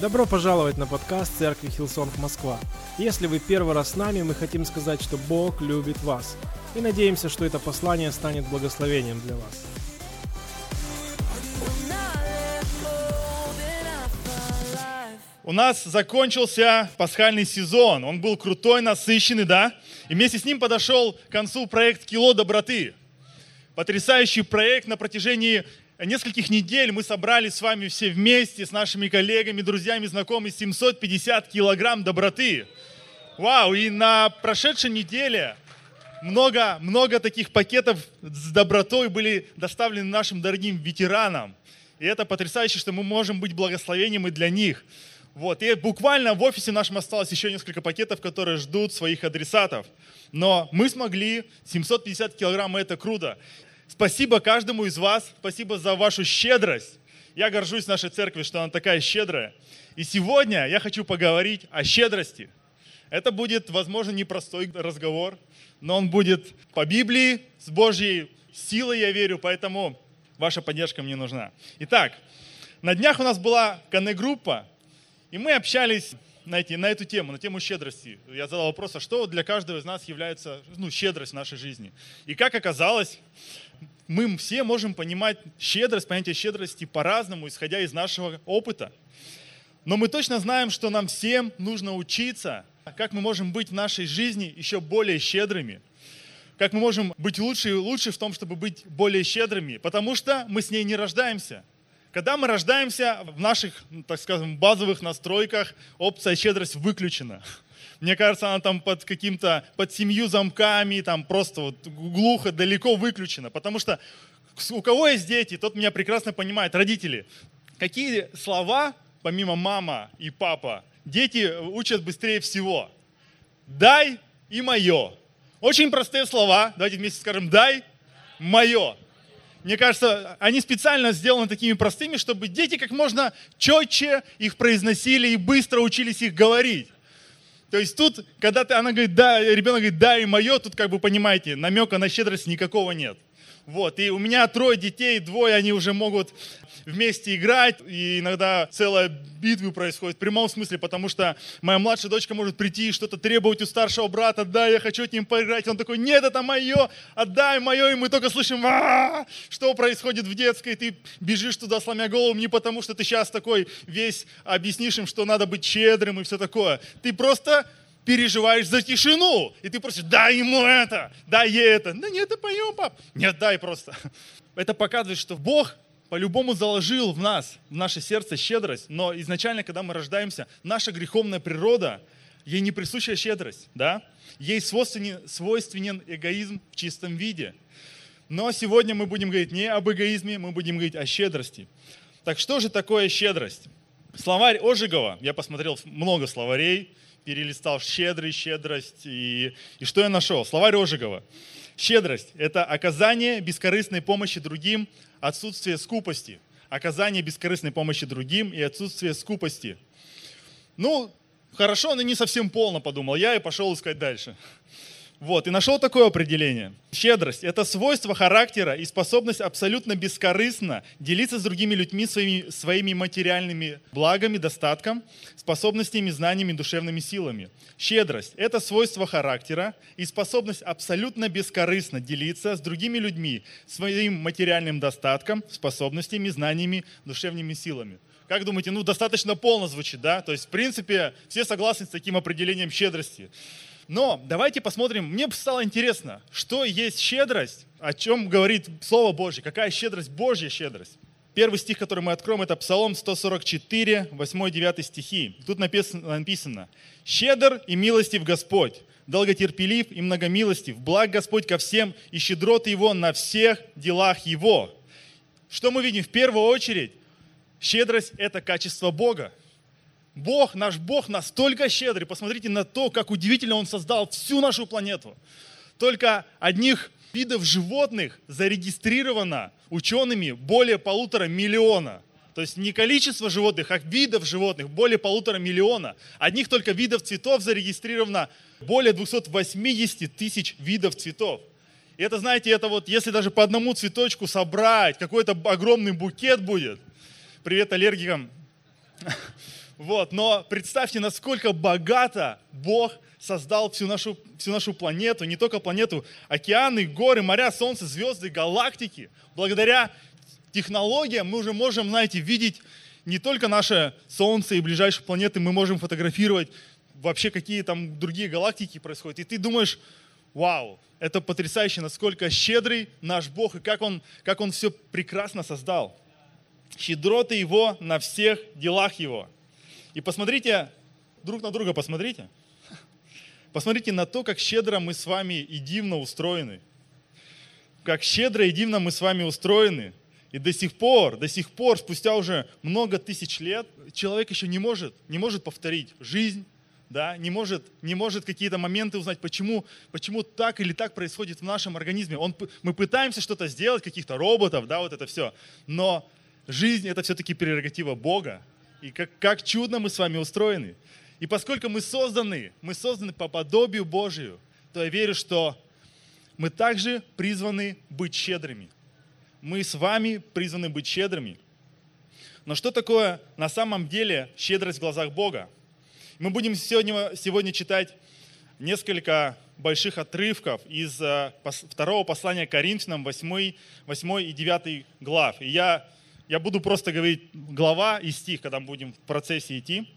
Добро пожаловать на подкаст Церкви Hillsong Москва. Если вы первый раз с нами, мы хотим сказать, что Бог любит вас. И надеемся, что это послание станет благословением для вас. У нас закончился пасхальный сезон. Он был крутой, насыщенный, да? И вместе с ним подошел к концу проект «Кило доброты». Потрясающий проект на протяжении нескольких недель мы собрали с вами все вместе, с нашими коллегами, друзьями, знакомыми, 750 килограмм доброты. Вау, и на прошедшей неделе много, много таких пакетов с добротой были доставлены нашим дорогим ветеранам. И это потрясающе, что мы можем быть благословением и для них. Вот. И буквально в офисе нашем осталось еще несколько пакетов, которые ждут своих адресатов. Но мы смогли, 750 килограмм, это круто. Спасибо каждому из вас, спасибо за вашу щедрость. Я горжусь нашей церкви, что она такая щедрая. И сегодня я хочу поговорить о щедрости. Это будет, возможно, непростой разговор, но он будет по Библии, с Божьей силой, я верю, поэтому ваша поддержка мне нужна. Итак, на днях у нас была коннект-группа, и мы общались знаете, на эту тему, на тему щедрости. Я задал вопрос, а что для каждого из нас является ну, щедрость в нашей жизни? И как оказалось, мы все можем понимать щедрость, понятие щедрости по-разному, исходя из нашего опыта. Но мы точно знаем, что нам всем нужно учиться, как мы можем быть в нашей жизни еще более щедрыми. Как мы можем быть лучше и лучше в том, чтобы быть более щедрыми, потому что мы с ней не рождаемся. Когда мы рождаемся, в наших, так скажем, базовых настройках опция щедрость выключена. Мне кажется, она там под каким-то, под семью замками, там просто вот глухо, далеко выключена. Потому что у кого есть дети, тот меня прекрасно понимает, родители. Какие слова, помимо мама и папа, дети учат быстрее всего? Дай и мое. Очень простые слова. Давайте вместе скажем дай, мое. Мне кажется, они специально сделаны такими простыми, чтобы дети как можно четче их произносили и быстро учились их говорить. То есть тут, когда ты, она говорит, да, ребенок говорит, да, и мое, тут как бы понимаете, намека на щедрость никакого нет. Вот, и у меня трое детей, двое, они уже могут вместе играть, и иногда целая битва происходит в прямом смысле, потому что моя младшая дочка может прийти и что-то требовать у старшего брата, да, я хочу с ним поиграть, он такой, нет, это мое, отдай мое, и мы только слышим, а что происходит в детской, ты бежишь туда, сломя голову, не потому что ты сейчас такой весь объяснишь им, что надо быть щедрым и все такое, ты просто переживаешь за тишину. И ты просишь, дай ему это, дай ей это. Да нет, да поем, пап. Нет, дай просто. Это показывает, что Бог по-любому заложил в нас, в наше сердце щедрость, но изначально, когда мы рождаемся, наша греховная природа, ей не присуща щедрость, да? Ей свойственен, свойственен эгоизм в чистом виде. Но сегодня мы будем говорить не об эгоизме, мы будем говорить о щедрости. Так что же такое щедрость? Словарь Ожегова, я посмотрел много словарей, перелистал щедрый, щедрость, и, и что я нашел? Словарь Ожегова. Щедрость – это оказание бескорыстной помощи другим, отсутствие скупости. Оказание бескорыстной помощи другим и отсутствие скупости. Ну, хорошо, но не совсем полно, подумал я и пошел искать дальше. Вот, и нашел такое определение. Щедрость – это свойство характера и способность абсолютно бескорыстно делиться с другими людьми своими, своими материальными благами, достатком, способностями, знаниями, душевными силами. Щедрость – это свойство характера и способность абсолютно бескорыстно делиться с другими людьми своим материальным достатком, способностями, знаниями, душевными силами. Как думаете, ну достаточно полно звучит, да? То есть, в принципе, все согласны с таким определением щедрости. Но давайте посмотрим, мне стало интересно, что есть щедрость, о чем говорит Слово Божье, какая щедрость, Божья щедрость. Первый стих, который мы откроем, это Псалом 144, 8-9 стихи. Тут написано, написано «Щедр и милостив Господь, долготерпелив и многомилостив, благ Господь ко всем, и щедроты Его на всех делах Его». Что мы видим? В первую очередь, щедрость – это качество Бога. Бог, наш Бог настолько щедрый. Посмотрите на то, как удивительно Он создал всю нашу планету. Только одних видов животных зарегистрировано учеными более полутора миллиона. То есть не количество животных, а видов животных более полутора миллиона. Одних только видов цветов зарегистрировано более 280 тысяч видов цветов. И это, знаете, это вот, если даже по одному цветочку собрать, какой-то огромный букет будет. Привет аллергикам. Вот, но представьте, насколько богато Бог создал всю нашу, всю нашу планету, не только планету, океаны, горы, моря, солнце, звезды, галактики. Благодаря технологиям мы уже можем, знаете, видеть не только наше Солнце и ближайшие планеты, мы можем фотографировать вообще какие там другие галактики происходят. И ты думаешь, вау, это потрясающе, насколько щедрый наш Бог и как Он, как он все прекрасно создал. Щедроты Его на всех делах Его – и посмотрите, друг на друга посмотрите. Посмотрите на то, как щедро мы с вами и дивно устроены. Как щедро и дивно мы с вами устроены. И до сих пор, до сих пор, спустя уже много тысяч лет, человек еще не может, не может повторить жизнь, да, не может, не может какие-то моменты узнать, почему, почему так или так происходит в нашем организме. Он, мы пытаемся что-то сделать, каких-то роботов, да, вот это все. Но жизнь это все-таки прерогатива Бога. И как, как чудно мы с вами устроены. И поскольку мы созданы, мы созданы по подобию Божию, то я верю, что мы также призваны быть щедрыми. Мы с вами призваны быть щедрыми. Но что такое на самом деле щедрость в глазах Бога? Мы будем сегодня, сегодня читать несколько больших отрывков из э, второго послания Коринфянам, 8, 8 и 9 глав. И я я буду просто говорить глава и стих, когда мы будем в процессе идти.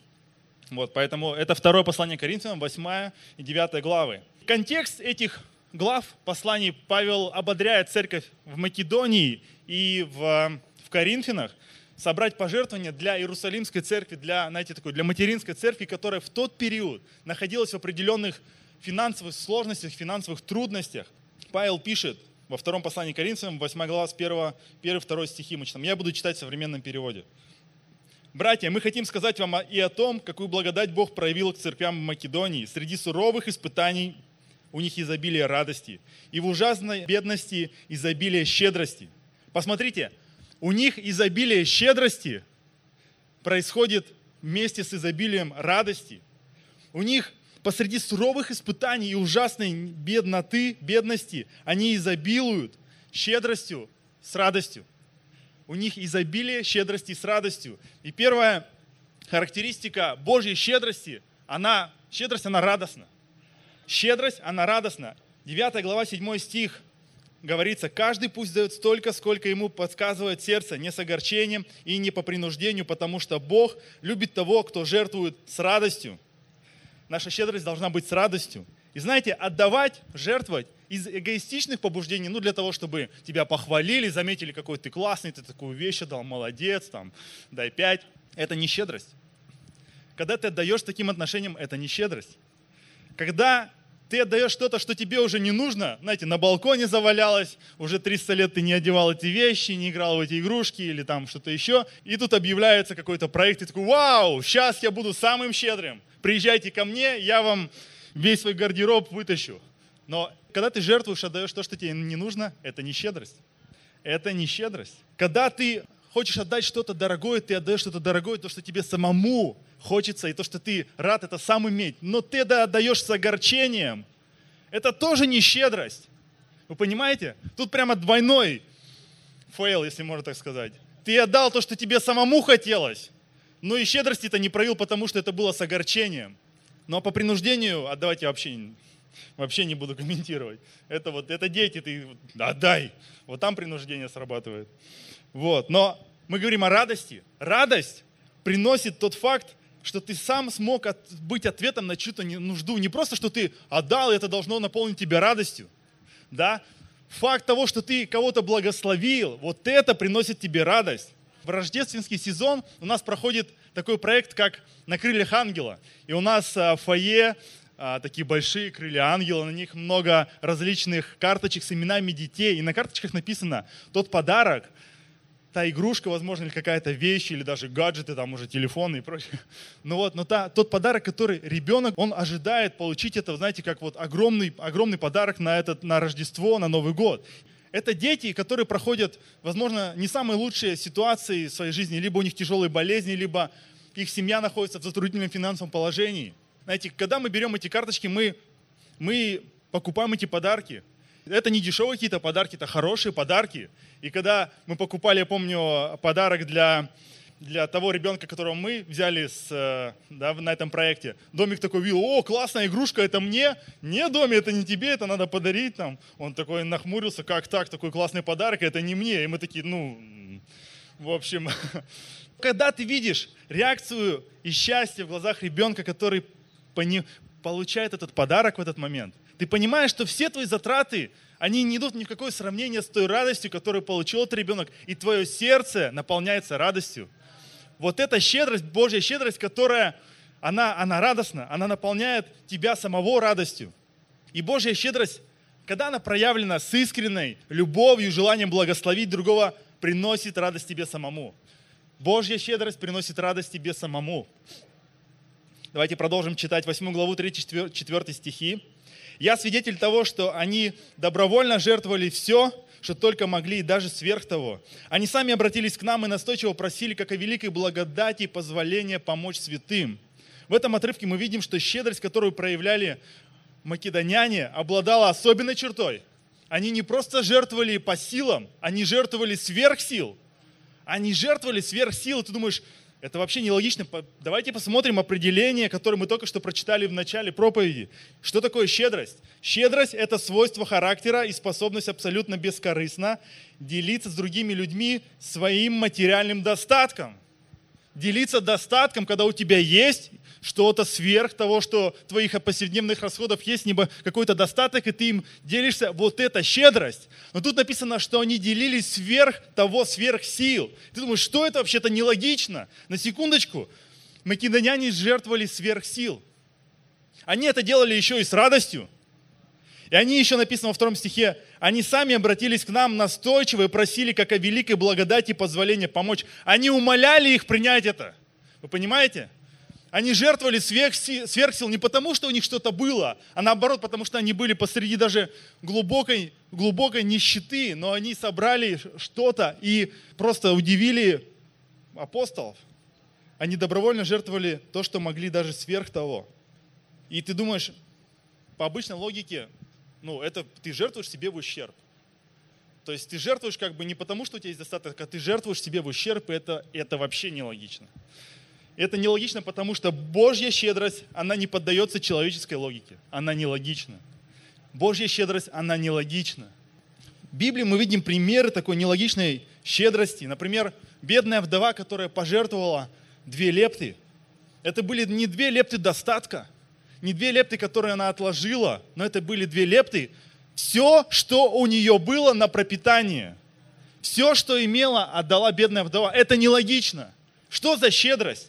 Вот, поэтому это второе послание Коринфянам, 8 и 9 главы. Контекст этих глав посланий Павел ободряет церковь в Македонии и в, в Коринфянах собрать пожертвования для Иерусалимской церкви, для, знаете, такой, для материнской церкви, которая в тот период находилась в определенных финансовых сложностях, финансовых трудностях. Павел пишет, во втором послании Коринфянам, 8 глава, с 1, 1 2 стихи мы читаем. Я буду читать в современном переводе. Братья, мы хотим сказать вам и о том, какую благодать Бог проявил к церквям в Македонии. Среди суровых испытаний у них изобилие радости, и в ужасной бедности изобилие щедрости. Посмотрите, у них изобилие щедрости происходит вместе с изобилием радости. У них посреди суровых испытаний и ужасной бедноты, бедности, они изобилуют щедростью с радостью. У них изобилие щедрости с радостью. И первая характеристика Божьей щедрости, она, щедрость, она радостна. Щедрость, она радостна. 9 глава, 7 стих говорится, каждый пусть дает столько, сколько ему подсказывает сердце, не с огорчением и не по принуждению, потому что Бог любит того, кто жертвует с радостью наша щедрость должна быть с радостью. И знаете, отдавать, жертвовать из эгоистичных побуждений, ну для того, чтобы тебя похвалили, заметили, какой ты классный, ты такую вещь дал, молодец, там, дай пять. Это не щедрость. Когда ты отдаешь таким отношениям, это не щедрость. Когда ты отдаешь что-то, что тебе уже не нужно, знаете, на балконе завалялось, уже 300 лет ты не одевал эти вещи, не играл в эти игрушки или там что-то еще, и тут объявляется какой-то проект, и такой, вау, сейчас я буду самым щедрым, приезжайте ко мне, я вам весь свой гардероб вытащу. Но когда ты жертвуешь, отдаешь то, что тебе не нужно, это не щедрость. Это не щедрость. Когда ты хочешь отдать что-то дорогое, ты отдаешь что-то дорогое, то, что тебе самому хочется, и то, что ты рад это сам иметь. Но ты это отдаешь с огорчением. Это тоже не щедрость. Вы понимаете? Тут прямо двойной fail, если можно так сказать. Ты отдал то, что тебе самому хотелось, но и щедрости-то не проявил, потому что это было с огорчением. Но по принуждению отдавать я вообще, вообще не буду комментировать. Это вот, это дети, ты отдай. Вот там принуждение срабатывает. Вот. Но мы говорим о радости. Радость приносит тот факт, что ты сам смог от, быть ответом на чью-то нужду. Не просто, что ты отдал, и это должно наполнить тебя радостью. Да? Факт того, что ты кого-то благословил, вот это приносит тебе радость. В рождественский сезон у нас проходит такой проект, как «На крыльях ангела». И у нас а, в фойе а, такие большие крылья ангела, на них много различных карточек с именами детей. И на карточках написано тот подарок, та игрушка, возможно, или какая-то вещь, или даже гаджеты, там уже телефоны и прочее. Ну вот, но та, тот подарок, который ребенок, он ожидает получить это, знаете, как вот огромный, огромный подарок на, этот, на Рождество, на Новый год. Это дети, которые проходят, возможно, не самые лучшие ситуации в своей жизни, либо у них тяжелые болезни, либо их семья находится в затруднительном финансовом положении. Знаете, когда мы берем эти карточки, мы, мы покупаем эти подарки, Это не дешевые какие-то подарки, это хорошие подарки. И когда мы покупали, я помню, подарок для, для того ребенка, которого мы взяли с, э, да, на этом проекте, домик такой видел, о, классная игрушка, это мне? Не, доме, это не тебе, это надо подарить. Там. Он такой нахмурился, как так, такой классный подарок, это не мне. И мы такие, ну, в общем, когда ты видишь реакцию и счастье в глазах ребенка, который получает этот подарок в этот момент, ты понимаешь, что все твои затраты, они не идут ни в какое сравнение с той радостью, которую получил этот ребенок, и твое сердце наполняется радостью. Вот эта щедрость, Божья щедрость, которая, она, она радостна, она наполняет тебя самого радостью. И Божья щедрость, когда она проявлена с искренней любовью, желанием благословить другого, приносит радость тебе самому. Божья щедрость приносит радость тебе самому. Давайте продолжим читать 8 главу 3-4 стихи. Я свидетель того, что они добровольно жертвовали все, что только могли, и даже сверх того. Они сами обратились к нам и настойчиво просили, как о великой благодати и позволения помочь святым. В этом отрывке мы видим, что щедрость, которую проявляли македоняне, обладала особенной чертой. Они не просто жертвовали по силам, они жертвовали сверх сил. Они жертвовали сверх сил. Ты думаешь, это вообще нелогично. Давайте посмотрим определение, которое мы только что прочитали в начале проповеди. Что такое щедрость? Щедрость – это свойство характера и способность абсолютно бескорыстно делиться с другими людьми своим материальным достатком. Делиться достатком, когда у тебя есть что-то сверх того, что твоих повседневных расходов есть, либо какой-то достаток, и ты им делишься, вот это щедрость. Но тут написано, что они делились сверх того, сверх сил. Ты думаешь, что это вообще-то нелогично? На секундочку, македоняне жертвовали сверх сил. Они это делали еще и с радостью. И они еще написано во втором стихе, они сами обратились к нам настойчиво и просили, как о великой благодати и позволении помочь. Они умоляли их принять это. Вы понимаете? Они жертвовали сверхсил, сверхсил не потому, что у них что-то было, а наоборот, потому что они были посреди даже глубокой, глубокой нищеты, но они собрали что-то и просто удивили апостолов. Они добровольно жертвовали то, что могли даже сверх того. И ты думаешь, по обычной логике, ну, это ты жертвуешь себе в ущерб. То есть ты жертвуешь как бы не потому, что у тебя есть достаток, а ты жертвуешь себе в ущерб, и это, это вообще нелогично. Это нелогично, потому что Божья щедрость, она не поддается человеческой логике. Она нелогична. Божья щедрость, она нелогична. В Библии мы видим примеры такой нелогичной щедрости. Например, бедная вдова, которая пожертвовала две лепты. Это были не две лепты достатка, не две лепты, которые она отложила, но это были две лепты. Все, что у нее было на пропитание, все, что имела, отдала бедная вдова. Это нелогично. Что за щедрость?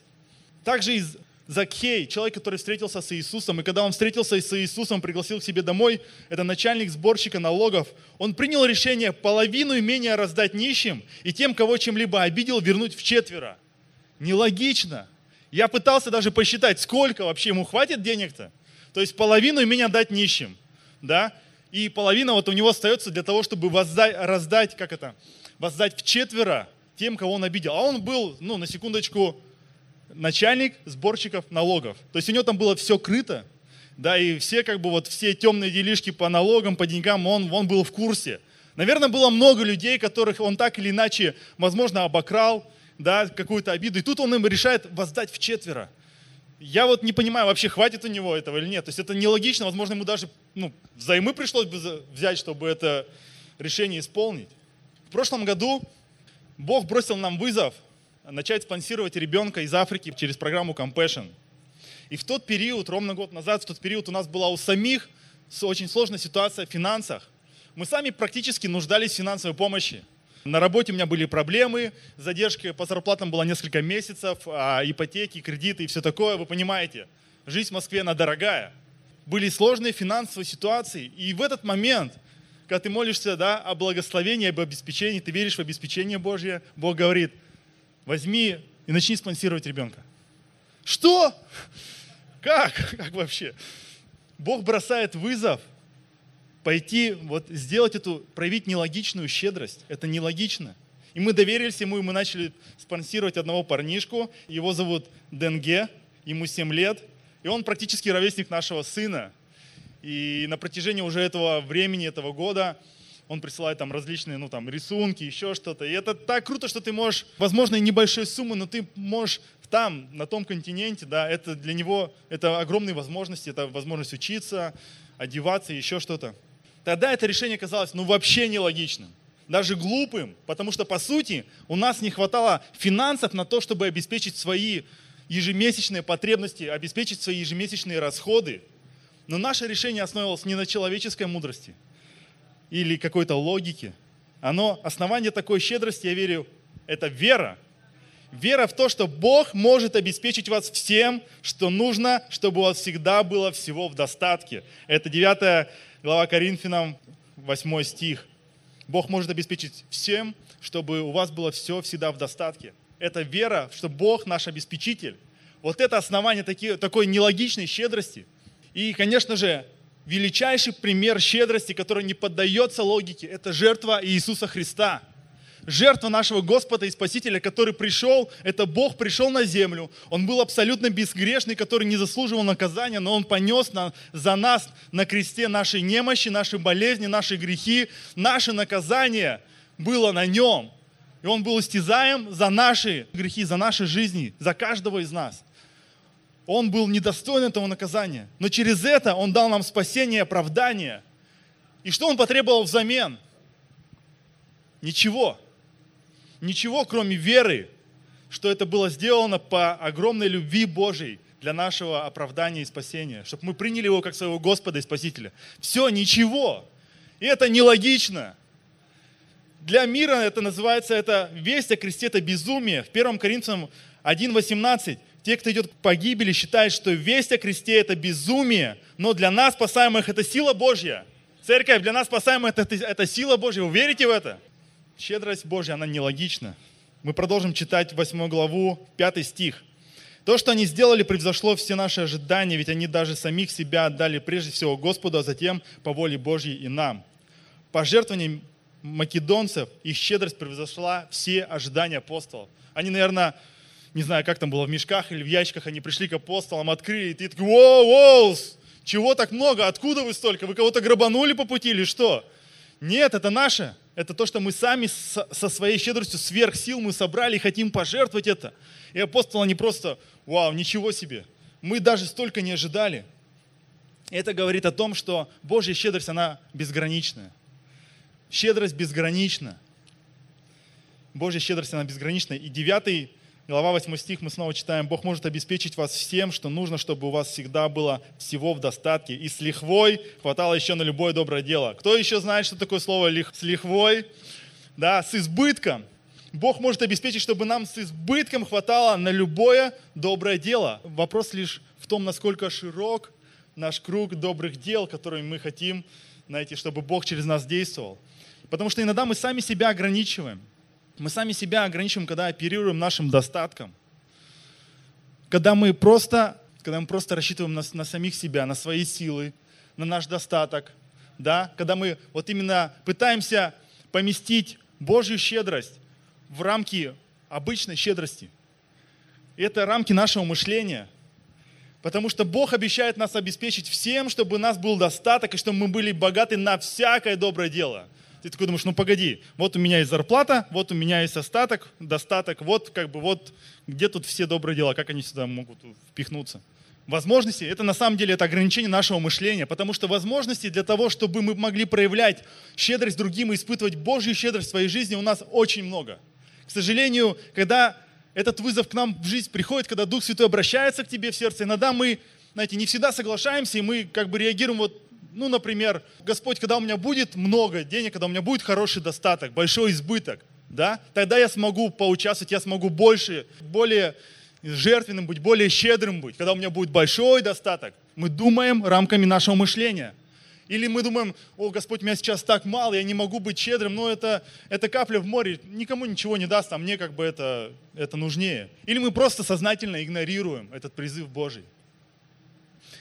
Также из Закхей, человек, который встретился с Иисусом, и когда он встретился с Иисусом, пригласил к себе домой, это начальник сборщика налогов, он принял решение половину имения раздать нищим и тем, кого чем-либо обидел, вернуть в четверо. Нелогично. Я пытался даже посчитать, сколько вообще ему хватит денег-то. То есть половину имения дать нищим, да, и половина вот у него остается для того, чтобы воздать, раздать, как это, воздать в четверо тем, кого он обидел. А он был, ну, на секундочку, начальник сборщиков налогов. То есть у него там было все крыто, да, и все как бы вот все темные делишки по налогам, по деньгам, он, он был в курсе. Наверное, было много людей, которых он так или иначе, возможно, обокрал, да, какую-то обиду, и тут он им решает воздать в четверо. Я вот не понимаю, вообще хватит у него этого или нет. То есть это нелогично, возможно, ему даже ну, взаймы пришлось бы взять, чтобы это решение исполнить. В прошлом году Бог бросил нам вызов начать спонсировать ребенка из Африки через программу Compassion. И в тот период, ровно год назад, в тот период у нас была у самих очень сложная ситуация в финансах. Мы сами практически нуждались в финансовой помощи. На работе у меня были проблемы, задержка по зарплатам была несколько месяцев, а ипотеки, кредиты и все такое, вы понимаете. Жизнь в Москве, она дорогая. Были сложные финансовые ситуации. И в этот момент, когда ты молишься да, о благословении, об обеспечении, ты веришь в обеспечение Божье, Бог говорит – возьми и начни спонсировать ребенка. Что? Как? Как вообще? Бог бросает вызов пойти, вот сделать эту, проявить нелогичную щедрость. Это нелогично. И мы доверились ему, и мы начали спонсировать одного парнишку. Его зовут Денге, ему 7 лет. И он практически ровесник нашего сына. И на протяжении уже этого времени, этого года, он присылает там различные, ну там, рисунки, еще что-то. И это так круто, что ты можешь, возможно, и небольшой суммы, но ты можешь там, на том континенте, да, это для него, это огромные возможности, это возможность учиться, одеваться, еще что-то. Тогда это решение казалось, ну, вообще нелогичным даже глупым, потому что, по сути, у нас не хватало финансов на то, чтобы обеспечить свои ежемесячные потребности, обеспечить свои ежемесячные расходы. Но наше решение основывалось не на человеческой мудрости или какой-то логике. Оно, основание такой щедрости, я верю, это вера. Вера в то, что Бог может обеспечить вас всем, что нужно, чтобы у вас всегда было всего в достатке. Это 9 глава Коринфянам, 8 стих. Бог может обеспечить всем, чтобы у вас было все всегда в достатке. Это вера, что Бог наш обеспечитель. Вот это основание таки, такой нелогичной щедрости. И, конечно же, величайший пример щедрости, который не поддается логике, это жертва Иисуса Христа – жертва нашего Господа и Спасителя, который пришел, это Бог пришел на землю. Он был абсолютно безгрешный, который не заслуживал наказания, но Он понес на, за нас на кресте наши немощи, наши болезни, наши грехи. Наше наказание было на Нем. И Он был истязаем за наши грехи, за наши жизни, за каждого из нас. Он был недостоин этого наказания. Но через это Он дал нам спасение оправдание. И что Он потребовал взамен? Ничего ничего, кроме веры, что это было сделано по огромной любви Божьей для нашего оправдания и спасения, чтобы мы приняли Его как своего Господа и Спасителя. Все, ничего. И это нелогично. Для мира это называется, это весть о кресте, это безумие. В 1 Коринфянам 1.18 те, кто идет к погибели, считают, что весть о кресте это безумие, но для нас спасаемых это сила Божья. Церковь, для нас спасаемых это, это сила Божья. Вы верите в это? Щедрость Божья, она нелогична. Мы продолжим читать 8 главу, 5 стих. То, что они сделали, превзошло все наши ожидания, ведь они даже самих себя отдали прежде всего Господу, а затем по воле Божьей и нам. Пожертвование македонцев, их щедрость превзошла все ожидания апостолов. Они, наверное, не знаю, как там было, в мешках или в ящиках, они пришли к апостолам, открыли, и ты такой, воу, воу, чего так много, откуда вы столько, вы кого-то грабанули по пути или что? Нет, это наше. Это то, что мы сами со своей щедростью сверх сил мы собрали и хотим пожертвовать это. И апостолы, они просто, вау, ничего себе. Мы даже столько не ожидали. Это говорит о том, что Божья щедрость, она безграничная. Щедрость безгранична. Божья щедрость, она безгранична. И девятый Глава 8 стих мы снова читаем. Бог может обеспечить вас всем, что нужно, чтобы у вас всегда было всего в достатке. И с лихвой хватало еще на любое доброе дело. Кто еще знает, что такое слово лих... с лихвой? Да, с избытком. Бог может обеспечить, чтобы нам с избытком хватало на любое доброе дело. Вопрос лишь в том, насколько широк наш круг добрых дел, которые мы хотим, знаете, чтобы Бог через нас действовал. Потому что иногда мы сами себя ограничиваем. Мы сами себя ограничиваем, когда оперируем нашим достатком. Когда мы просто, когда мы просто рассчитываем на, на самих себя, на свои силы, на наш достаток. Да? Когда мы вот именно пытаемся поместить Божью щедрость в рамки обычной щедрости. И это рамки нашего мышления. Потому что Бог обещает нас обеспечить всем, чтобы у нас был достаток, и чтобы мы были богаты на всякое доброе дело. Ты такой думаешь, ну погоди, вот у меня есть зарплата, вот у меня есть остаток, достаток, вот как бы вот где тут все добрые дела, как они сюда могут впихнуться. Возможности, это на самом деле это ограничение нашего мышления, потому что возможности для того, чтобы мы могли проявлять щедрость другим и испытывать Божью щедрость в своей жизни, у нас очень много. К сожалению, когда этот вызов к нам в жизнь приходит, когда Дух Святой обращается к тебе в сердце, иногда мы, знаете, не всегда соглашаемся, и мы как бы реагируем вот ну, например, Господь, когда у меня будет много денег, когда у меня будет хороший достаток, большой избыток, да, тогда я смогу поучаствовать, я смогу больше, более жертвенным быть, более щедрым быть, когда у меня будет большой достаток. Мы думаем рамками нашего мышления. Или мы думаем, о, Господь, меня сейчас так мало, я не могу быть щедрым, но это, это капля в море, никому ничего не даст, а мне как бы это, это нужнее. Или мы просто сознательно игнорируем этот призыв Божий.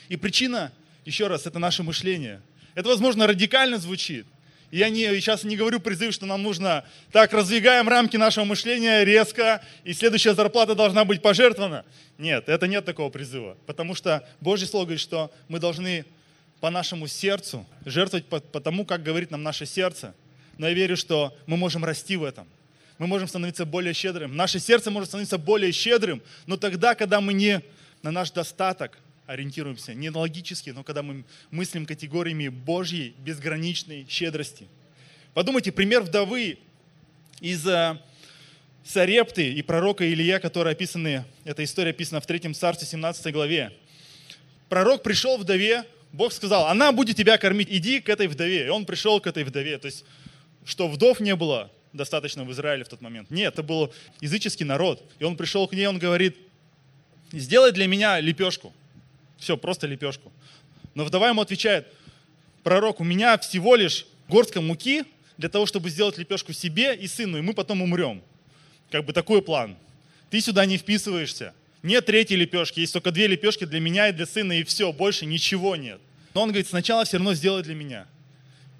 И причина еще раз, это наше мышление. Это, возможно, радикально звучит. Я не, сейчас не говорю призыв, что нам нужно так, раздвигаем рамки нашего мышления резко, и следующая зарплата должна быть пожертвована. Нет, это нет такого призыва. Потому что Божье Слово говорит, что мы должны по нашему сердцу, жертвовать по, по тому, как говорит нам наше сердце. Но я верю, что мы можем расти в этом. Мы можем становиться более щедрым. Наше сердце может становиться более щедрым, но тогда, когда мы не на наш достаток ориентируемся, не логически, но когда мы мыслим категориями Божьей безграничной щедрости. Подумайте, пример вдовы из э, Сарепты и пророка Илья, которые описаны, эта история описана в 3 царстве 17 главе. Пророк пришел вдове, Бог сказал, она будет тебя кормить, иди к этой вдове. И он пришел к этой вдове. То есть, что вдов не было достаточно в Израиле в тот момент. Нет, это был языческий народ. И он пришел к ней, он говорит, сделай для меня лепешку. Все, просто лепешку. Но вдова ему отвечает, пророк, у меня всего лишь горстка муки для того, чтобы сделать лепешку себе и сыну, и мы потом умрем. Как бы такой план. Ты сюда не вписываешься. Нет третьей лепешки, есть только две лепешки для меня и для сына, и все, больше ничего нет. Но он говорит, сначала все равно сделай для меня.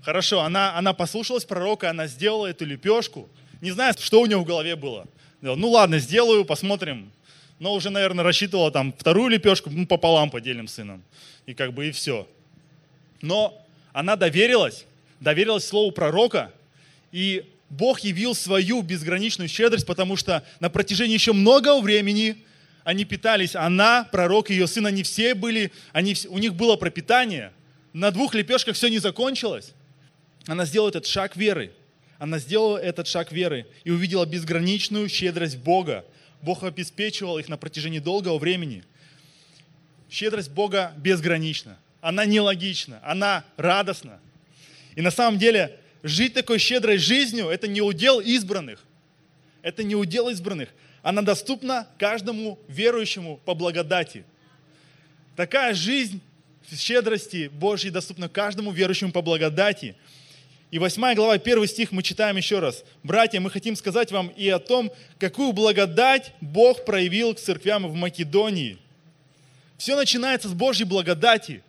Хорошо, она, она послушалась пророка, она сделала эту лепешку. Не знаю, что у нее в голове было. Ну ладно, сделаю, посмотрим. Но уже, наверное, рассчитывала там вторую лепешку, ну пополам поделим сыном. И как бы и все. Но она доверилась, доверилась слову пророка, и Бог явил свою безграничную щедрость, потому что на протяжении еще многого времени они питались. Она, пророк ее сын, они все были, они, у них было пропитание. На двух лепешках все не закончилось. Она сделала этот шаг веры. Она сделала этот шаг веры и увидела безграничную щедрость Бога. Бог обеспечивал их на протяжении долгого времени. Щедрость Бога безгранична. Она нелогична, она радостна. И на самом деле жить такой щедрой жизнью – это не удел избранных. Это не удел избранных. Она доступна каждому верующему по благодати. Такая жизнь в щедрости Божьей доступна каждому верующему по благодати. И 8 глава, 1 стих мы читаем еще раз. Братья, мы хотим сказать вам и о том, какую благодать Бог проявил к церквям в Македонии. Все начинается с Божьей благодати.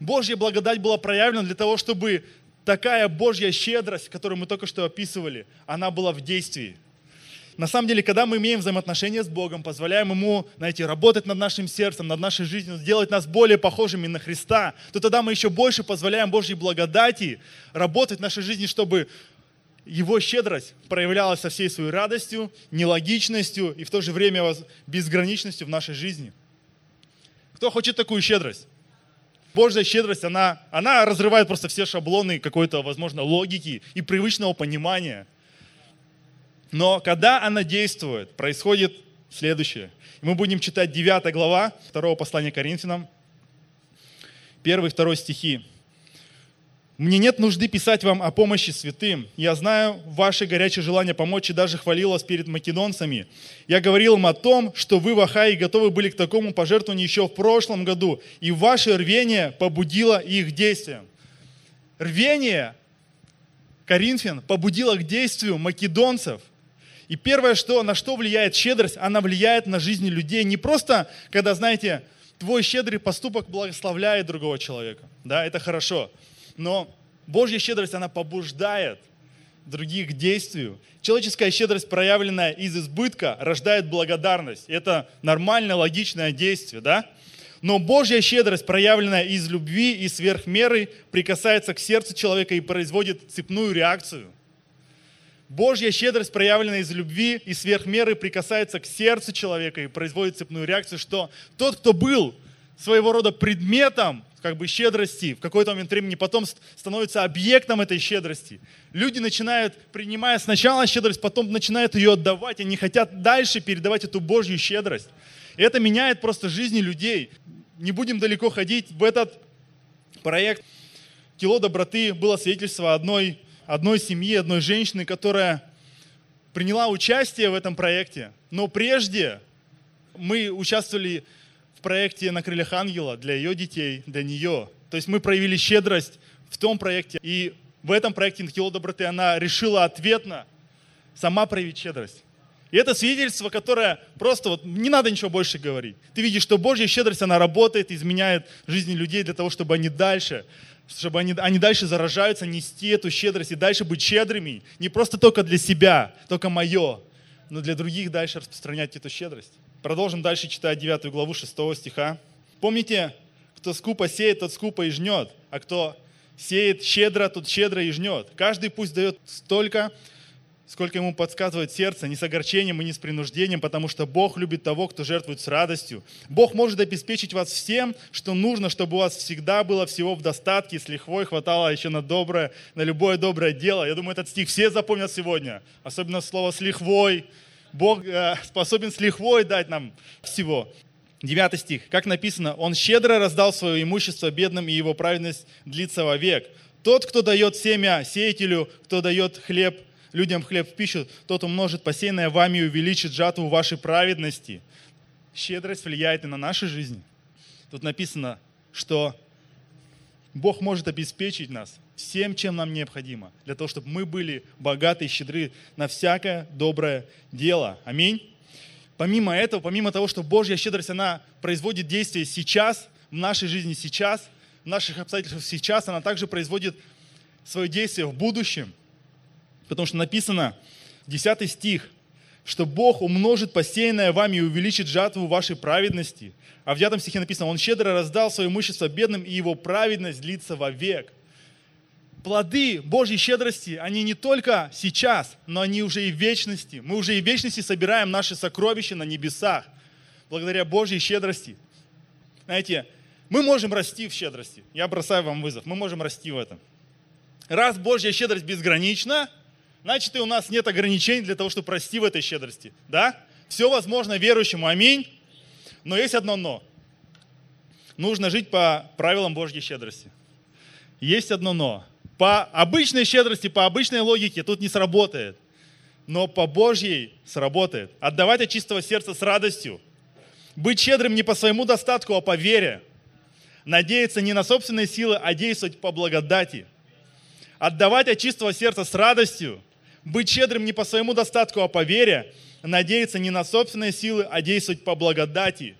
Божья благодать была проявлена для того, чтобы такая Божья щедрость, которую мы только что описывали, она была в действии. На самом деле, когда мы имеем взаимоотношения с Богом, позволяем Ему, знаете, работать над нашим сердцем, над нашей жизнью, сделать нас более похожими на Христа, то тогда мы еще больше позволяем Божьей благодати работать в нашей жизни, чтобы Его щедрость проявлялась со всей своей радостью, нелогичностью и в то же время безграничностью в нашей жизни. Кто хочет такую щедрость? Божья щедрость, она, она разрывает просто все шаблоны какой-то, возможно, логики и привычного понимания. Но когда она действует, происходит следующее. Мы будем читать 9 глава 2 послания Коринфянам, 1 и 2 стихи. Мне нет нужды писать вам о помощи святым. Я знаю ваше горячее желание помочь и даже хвалил вас перед македонцами. Я говорил им о том, что вы в Ахае готовы были к такому пожертвованию еще в прошлом году, и ваше рвение побудило их действием. Рвение Коринфян побудило к действию македонцев. И первое, что, на что влияет щедрость, она влияет на жизни людей. Не просто, когда, знаете, твой щедрый поступок благословляет другого человека. Да, это хорошо но Божья щедрость, она побуждает других к действию. Человеческая щедрость, проявленная из избытка, рождает благодарность. Это нормальное, логичное действие, да? Но Божья щедрость, проявленная из любви и сверхмеры, прикасается к сердцу человека и производит цепную реакцию. Божья щедрость, проявленная из любви и сверхмеры, прикасается к сердцу человека и производит цепную реакцию, что тот, кто был своего рода предметом как бы щедрости в какой-то момент времени потом становится объектом этой щедрости. Люди начинают, принимая сначала щедрость, потом начинают ее отдавать, они хотят дальше передавать эту Божью щедрость. И это меняет просто жизни людей. Не будем далеко ходить. В этот проект «Кило доброты» было свидетельство одной, одной семьи, одной женщины, которая приняла участие в этом проекте. Но прежде мы участвовали в проекте «На крыльях ангела» для ее детей, для нее. То есть мы проявили щедрость в том проекте. И в этом проекте «Нахило доброты» она решила ответно сама проявить щедрость. И это свидетельство, которое просто вот не надо ничего больше говорить. Ты видишь, что Божья щедрость, она работает, изменяет жизни людей для того, чтобы они дальше, чтобы они, они дальше заражаются, нести эту щедрость и дальше быть щедрыми. Не просто только для себя, только мое, но для других дальше распространять эту щедрость. Продолжим дальше читать 9 главу 6 стиха. Помните, кто скупо сеет, тот скупо и жнет, а кто сеет щедро, тот щедро и жнет. Каждый пусть дает столько, сколько ему подсказывает сердце, не с огорчением и не с принуждением, потому что Бог любит того, кто жертвует с радостью. Бог может обеспечить вас всем, что нужно, чтобы у вас всегда было всего в достатке, с лихвой хватало еще на доброе, на любое доброе дело. Я думаю, этот стих все запомнят сегодня, особенно слово «с лихвой». Бог э, способен с лихвой дать нам всего. Девятый стих. Как написано, «Он щедро раздал свое имущество бедным, и его праведность длится вовек». Тот, кто дает семя сеятелю, кто дает хлеб людям хлеб в пищу, тот умножит посеянное вами и увеличит жатву вашей праведности. Щедрость влияет и на нашу жизнь. Тут написано, что Бог может обеспечить нас всем, чем нам необходимо, для того, чтобы мы были богаты и щедры на всякое доброе дело. Аминь. Помимо этого, помимо того, что Божья щедрость, она производит действие сейчас, в нашей жизни сейчас, в наших обстоятельствах сейчас, она также производит свое действие в будущем – Потому что написано, 10 стих, что Бог умножит посеянное вами и увеличит жатву вашей праведности. А в 9 стихе написано, Он щедро раздал свое имущество бедным, и Его праведность длится вовек. Плоды Божьей щедрости, они не только сейчас, но они уже и в вечности. Мы уже и в вечности собираем наши сокровища на небесах, благодаря Божьей щедрости. Знаете, мы можем расти в щедрости. Я бросаю вам вызов. Мы можем расти в этом. Раз Божья щедрость безгранична, значит и у нас нет ограничений для того, чтобы расти в этой щедрости. Да? Все возможно верующему, аминь. Но есть одно но. Нужно жить по правилам Божьей щедрости. Есть одно но. По обычной щедрости, по обычной логике тут не сработает. Но по Божьей сработает. Отдавать от чистого сердца с радостью. Быть щедрым не по своему достатку, а по вере. Надеяться не на собственные силы, а действовать по благодати. Отдавать от чистого сердца с радостью быть щедрым не по своему достатку, а по вере, надеяться не на собственные силы, а действовать по благодати.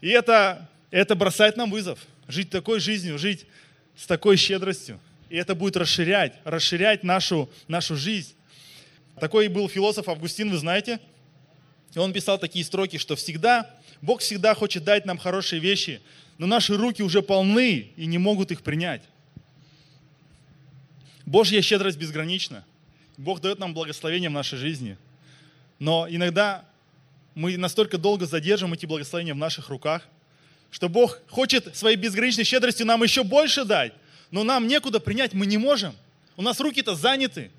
И это, это бросает нам вызов. Жить такой жизнью, жить с такой щедростью. И это будет расширять, расширять нашу, нашу жизнь. Такой был философ Августин, вы знаете? И он писал такие строки, что всегда, Бог всегда хочет дать нам хорошие вещи, но наши руки уже полны и не могут их принять. Божья щедрость безгранична. Бог дает нам благословение в нашей жизни. Но иногда мы настолько долго задержим эти благословения в наших руках, что Бог хочет своей безграничной щедростью нам еще больше дать, но нам некуда принять, мы не можем. У нас руки-то заняты.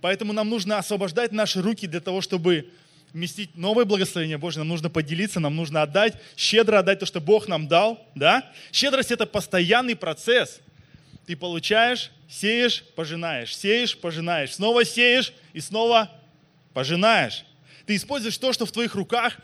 Поэтому нам нужно освобождать наши руки для того, чтобы вместить новое благословение Божье. Нам нужно поделиться, нам нужно отдать, щедро отдать то, что Бог нам дал. Да? Щедрость – это постоянный процесс – ты получаешь, сеешь, пожинаешь, сеешь, пожинаешь, снова сеешь и снова пожинаешь. Ты используешь то, что в твоих руках,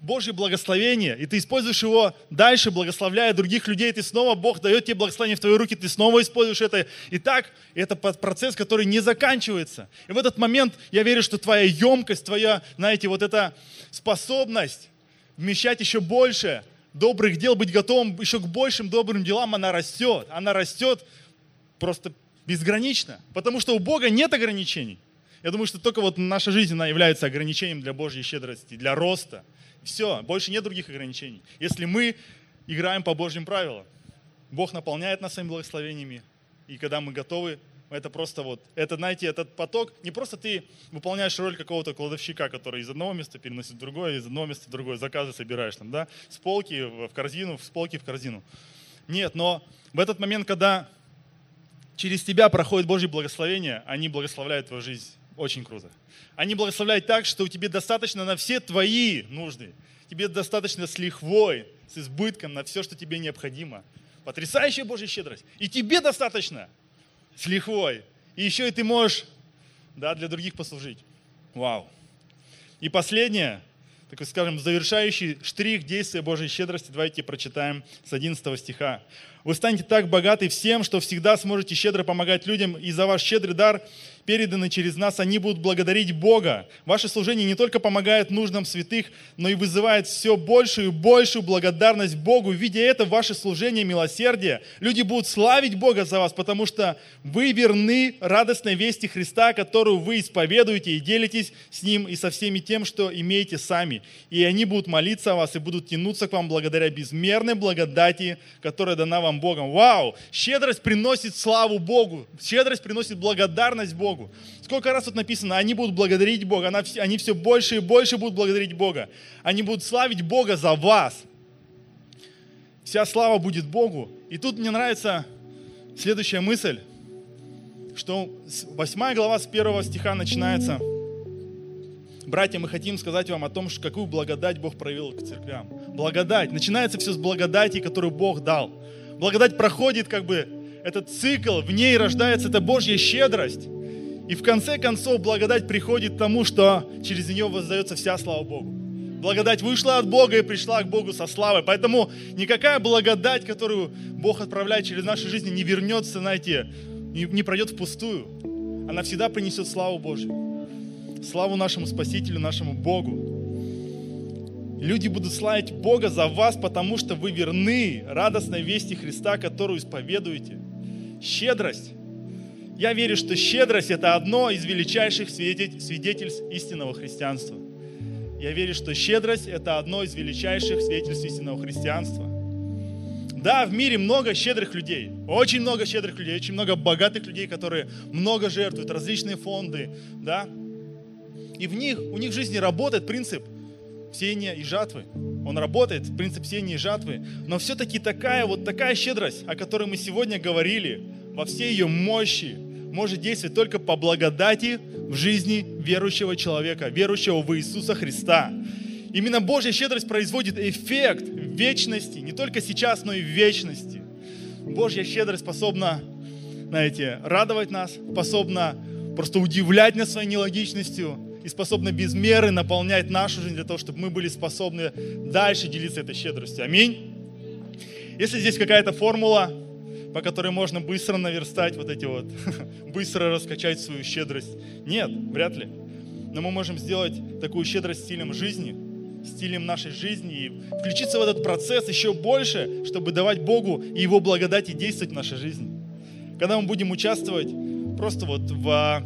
Божье благословение, и ты используешь его дальше, благословляя других людей, ты снова, Бог дает тебе благословение в твои руки, ты снова используешь это. И так, это процесс, который не заканчивается. И в этот момент я верю, что твоя емкость, твоя, знаете, вот эта способность вмещать еще больше – добрых дел, быть готовым еще к большим добрым делам, она растет. Она растет просто безгранично. Потому что у Бога нет ограничений. Я думаю, что только вот наша жизнь, она является ограничением для Божьей щедрости, для роста. Все, больше нет других ограничений. Если мы играем по Божьим правилам, Бог наполняет нас своими благословениями, и когда мы готовы это просто вот, это, знаете, этот поток, не просто ты выполняешь роль какого-то кладовщика, который из одного места переносит в другое, из одного места в другое, заказы собираешь там, да, с полки в корзину, с полки в корзину. Нет, но в этот момент, когда через тебя проходит Божье благословение, они благословляют твою жизнь. Очень круто. Они благословляют так, что у тебя достаточно на все твои нужды. Тебе достаточно с лихвой, с избытком на все, что тебе необходимо. Потрясающая Божья щедрость. И тебе достаточно с лихвой. И еще и ты можешь да, для других послужить. Вау. И последнее, такой, скажем, завершающий штрих действия Божьей щедрости, давайте прочитаем с 11 стиха. Вы станете так богаты всем, что всегда сможете щедро помогать людям, и за ваш щедрый дар переданы через нас, они будут благодарить Бога. Ваше служение не только помогает нуждам святых, но и вызывает все большую и большую благодарность Богу. Видя это, ваше служение милосердие, люди будут славить Бога за вас, потому что вы верны радостной вести Христа, которую вы исповедуете и делитесь с Ним и со всеми тем, что имеете сами. И они будут молиться о вас и будут тянуться к вам благодаря безмерной благодати, которая дана вам Богом. Вау! Щедрость приносит славу Богу, щедрость приносит благодарность Богу. Сколько раз тут написано, они будут благодарить Бога, они все больше и больше будут благодарить Бога. Они будут славить Бога за вас. Вся слава будет Богу. И тут мне нравится следующая мысль, что 8 глава с 1 стиха начинается. Братья, мы хотим сказать вам о том, что какую благодать Бог проявил к церквям. Благодать. Начинается все с благодати, которую Бог дал. Благодать проходит как бы этот цикл, в ней рождается эта Божья щедрость. И в конце концов благодать приходит к тому, что через нее воздается вся слава Богу. Благодать вышла от Бога и пришла к Богу со славой. Поэтому никакая благодать, которую Бог отправляет через наши жизни, не вернется, знаете, не пройдет впустую. Она всегда принесет славу Божью. Славу нашему Спасителю, нашему Богу. Люди будут славить Бога за вас, потому что вы верны радостной вести Христа, которую исповедуете. Щедрость я верю, что щедрость – это одно из величайших свидетельств истинного христианства. Я верю, что щедрость – это одно из величайших свидетельств истинного христианства. Да, в мире много щедрых людей, очень много щедрых людей, очень много богатых людей, которые много жертвуют, различные фонды, да. И в них, у них в жизни работает принцип сеяния и жатвы. Он работает, принцип сеяния и жатвы. Но все-таки такая вот такая щедрость, о которой мы сегодня говорили, во всей ее мощи, может действовать только по благодати в жизни верующего человека, верующего в Иисуса Христа. Именно Божья щедрость производит эффект в вечности, не только сейчас, но и в вечности. Божья щедрость способна, знаете, радовать нас, способна просто удивлять нас своей нелогичностью и способна без меры наполнять нашу жизнь для того, чтобы мы были способны дальше делиться этой щедростью. Аминь. Если здесь какая-то формула, по которой можно быстро наверстать вот эти вот, быстро раскачать свою щедрость. Нет, вряд ли. Но мы можем сделать такую щедрость стилем жизни, стилем нашей жизни и включиться в этот процесс еще больше, чтобы давать Богу и Его благодати действовать в нашей жизни. Когда мы будем участвовать просто вот в,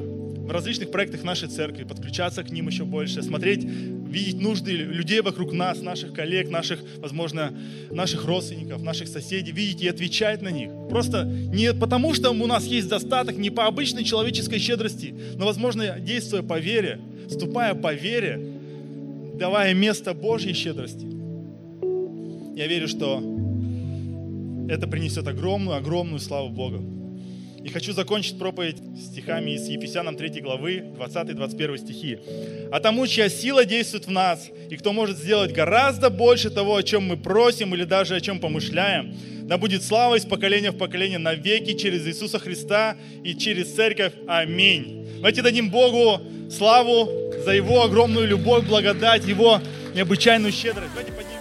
в различных проектах нашей церкви, подключаться к ним еще больше, смотреть видеть нужды людей вокруг нас, наших коллег, наших, возможно, наших родственников, наших соседей, видеть и отвечать на них. Просто не потому, что у нас есть достаток, не по обычной человеческой щедрости, но, возможно, действуя по вере, ступая по вере, давая место Божьей щедрости. Я верю, что это принесет огромную, огромную славу Богу. И хочу закончить проповедь стихами из Ефесянам 3 главы, 20-21 стихи. «А тому, чья сила действует в нас, и кто может сделать гораздо больше того, о чем мы просим или даже о чем помышляем, да будет слава из поколения в поколение навеки через Иисуса Христа и через Церковь. Аминь». Давайте дадим Богу славу за Его огромную любовь, благодать, Его необычайную щедрость. Давайте поднимем.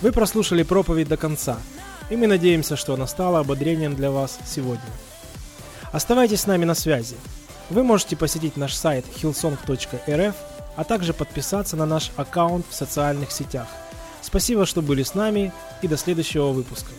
Вы прослушали проповедь до конца – и мы надеемся, что она стала ободрением для вас сегодня. Оставайтесь с нами на связи. Вы можете посетить наш сайт hillsong.rf, а также подписаться на наш аккаунт в социальных сетях. Спасибо, что были с нами и до следующего выпуска.